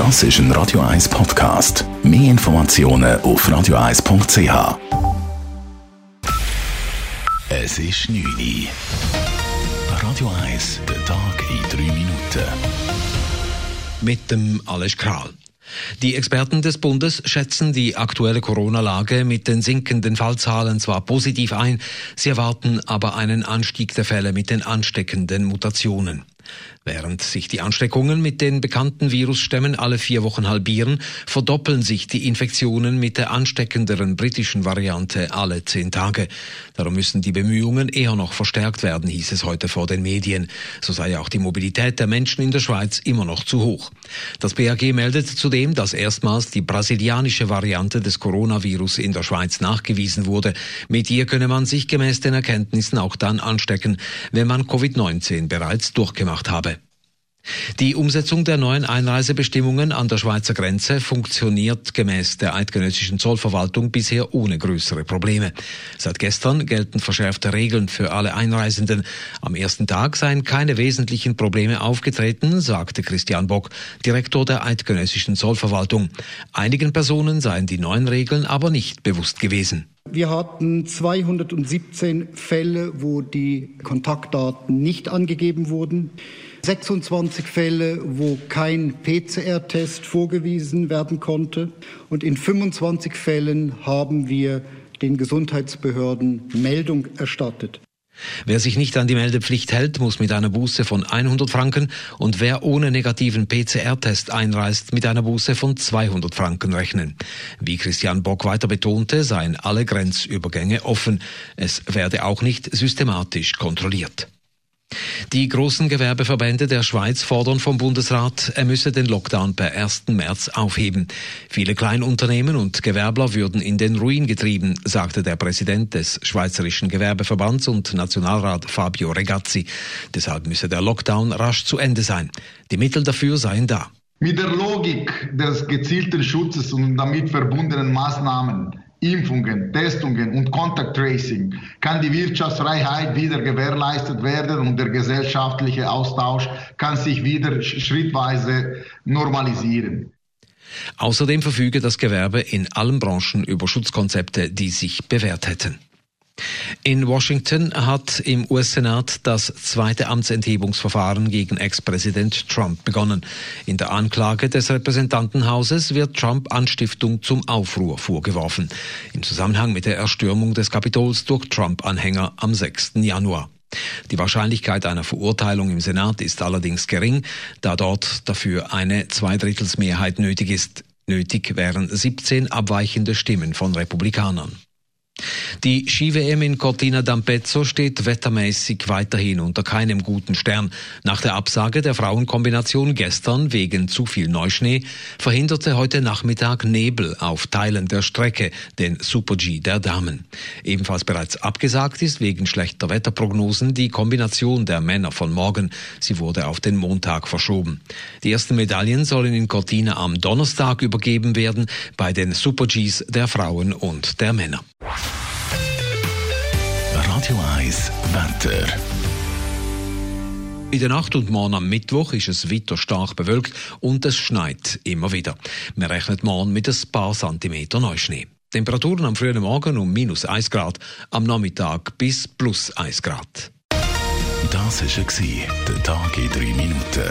Das ist ein Radio 1 Podcast. Mehr Informationen auf radio1.ch. Es ist 9 Uhr. Radio 1, der Tag in 3 Minuten. Mit dem Alles Kral. Die Experten des Bundes schätzen die aktuelle Corona-Lage mit den sinkenden Fallzahlen zwar positiv ein, sie erwarten aber einen Anstieg der Fälle mit den ansteckenden Mutationen. Während sich die Ansteckungen mit den bekannten Virusstämmen alle vier Wochen halbieren, verdoppeln sich die Infektionen mit der ansteckenderen britischen Variante alle zehn Tage. Darum müssen die Bemühungen eher noch verstärkt werden, hieß es heute vor den Medien. So sei auch die Mobilität der Menschen in der Schweiz immer noch zu hoch. Das BAG meldet zudem, dass erstmals die brasilianische Variante des Coronavirus in der Schweiz nachgewiesen wurde. Mit ihr könne man sich gemäß den Erkenntnissen auch dann anstecken, wenn man Covid-19 bereits durchgemacht habe. Die Umsetzung der neuen Einreisebestimmungen an der Schweizer Grenze funktioniert gemäß der eidgenössischen Zollverwaltung bisher ohne größere Probleme. Seit gestern gelten verschärfte Regeln für alle Einreisenden. Am ersten Tag seien keine wesentlichen Probleme aufgetreten, sagte Christian Bock, Direktor der eidgenössischen Zollverwaltung. Einigen Personen seien die neuen Regeln aber nicht bewusst gewesen. Wir hatten 217 Fälle, wo die Kontaktdaten nicht angegeben wurden. 26 Fälle, wo kein PCR-Test vorgewiesen werden konnte. Und in 25 Fällen haben wir den Gesundheitsbehörden Meldung erstattet. Wer sich nicht an die Meldepflicht hält, muss mit einer Buße von 100 Franken und wer ohne negativen PCR-Test einreist, mit einer Buße von 200 Franken rechnen. Wie Christian Bock weiter betonte, seien alle Grenzübergänge offen. Es werde auch nicht systematisch kontrolliert. Die großen Gewerbeverbände der Schweiz fordern vom Bundesrat, er müsse den Lockdown per 1. März aufheben. Viele Kleinunternehmen und Gewerbler würden in den Ruin getrieben, sagte der Präsident des Schweizerischen Gewerbeverbands und Nationalrat Fabio Regazzi. Deshalb müsse der Lockdown rasch zu Ende sein. Die Mittel dafür seien da. Mit der Logik des gezielten Schutzes und damit verbundenen Maßnahmen Impfungen, Testungen und Contact Tracing kann die Wirtschaftsfreiheit wieder gewährleistet werden und der gesellschaftliche Austausch kann sich wieder schrittweise normalisieren. Außerdem verfüge das Gewerbe in allen Branchen über Schutzkonzepte, die sich bewährt hätten. In Washington hat im US-Senat das zweite Amtsenthebungsverfahren gegen Ex-Präsident Trump begonnen. In der Anklage des Repräsentantenhauses wird Trump Anstiftung zum Aufruhr vorgeworfen. Im Zusammenhang mit der Erstürmung des Kapitols durch Trump-Anhänger am 6. Januar. Die Wahrscheinlichkeit einer Verurteilung im Senat ist allerdings gering, da dort dafür eine Zweidrittelsmehrheit nötig ist. Nötig wären 17 abweichende Stimmen von Republikanern. Die Ski-WM in Cortina d'Ampezzo steht wettermäßig weiterhin unter keinem guten Stern. Nach der Absage der Frauenkombination gestern wegen zu viel Neuschnee verhinderte heute Nachmittag Nebel auf Teilen der Strecke, den Super-G der Damen. Ebenfalls bereits abgesagt ist wegen schlechter Wetterprognosen die Kombination der Männer von morgen. Sie wurde auf den Montag verschoben. Die ersten Medaillen sollen in Cortina am Donnerstag übergeben werden bei den Super-Gs der Frauen und der Männer. Radio 1 Wetter. In der Nacht und morgen am Mittwoch ist es weiter stark bewölkt und es schneit immer wieder. Man rechnet morgen mit ein paar Zentimeter Neuschnee. Temperaturen am frühen Morgen um minus 1 Grad, am Nachmittag bis plus 1 Grad. Das war der Tag in drei Minuten.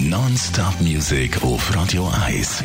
Non-Stop-Musik auf Radio 1.